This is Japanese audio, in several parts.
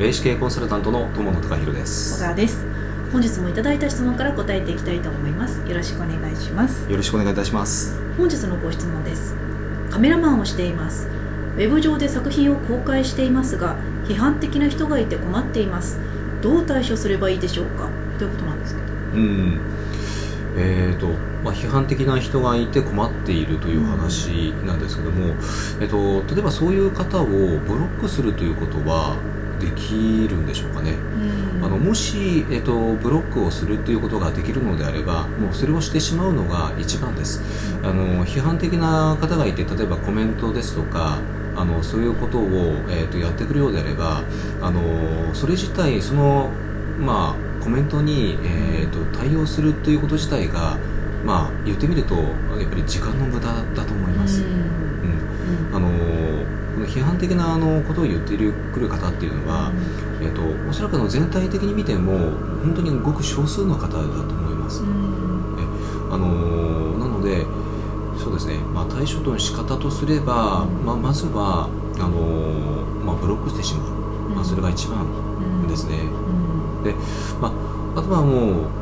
霊視系コンサルタントの友野貴弘で小す川です。本日もいただいた質問から答えていきたいと思います。よろしくお願いします。よろしくお願いいたします。本日のご質問です。カメラマンをしています。ウェブ上で作品を公開していますが批判的な人がいて困っています。どう対処すればいいでしょうか？ということなんですけどうん。えーとまあ、批判的な人がいて困っているという話なんですけども、えっと、例えばそういう方をブロックするということはできるんでしょうかね、あのもし、えっと、ブロックをするということができるのであればもうそれをしてしまうのが一番です、あの批判的な方がいて例えばコメントですとかあのそういうことを、えっとやってくるようであればあのそれ自体そのまあコメントに、えー、と対応するということ自体が、まあ、言ってみるとやっぱり時間の無駄だと思います。的なあのことを言ってくる方っていうのは、えー、とおそらくあの全体的に見ても本当にごく少数の方だと思います。えあのなのでそうですね、まあ、対処の仕方とすれば、まあ、まずはあの、まあ、ブロックしてしまう、まあ、それが一番ですね。で、まあ、あとはもう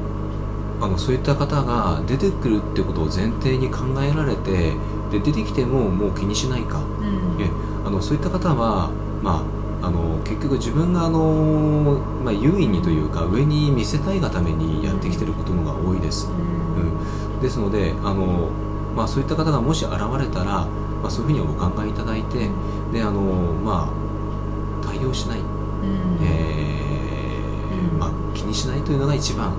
あのそういった方が出てくるってことを前提に考えられてで出てきてももう気にしないか、えあのそういった方は、まあ、あの結局自分があの、まあ、優位にというか上に見せたいがためにやってきてることのが多いです、うん、ですのであの、まあ、そういった方がもし現れたら、まあ、そういうふうにお考えいただいてであの、まあ、対応しない、えーまあ、気にしないというのが一番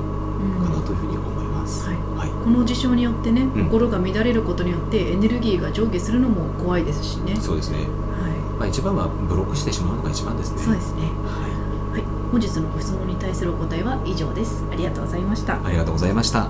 かなというふうに思います、はい。はい。この事象によってね、ん。心が乱れることによってエネルギーが上下するのも怖いですしね。そうですね、はまあ、一番はブロックしてしまうのが一番ですね。いそうですね。ははい。本日のご質問に対するお答えは以上です。ありがとうございました。い、ありがとうございました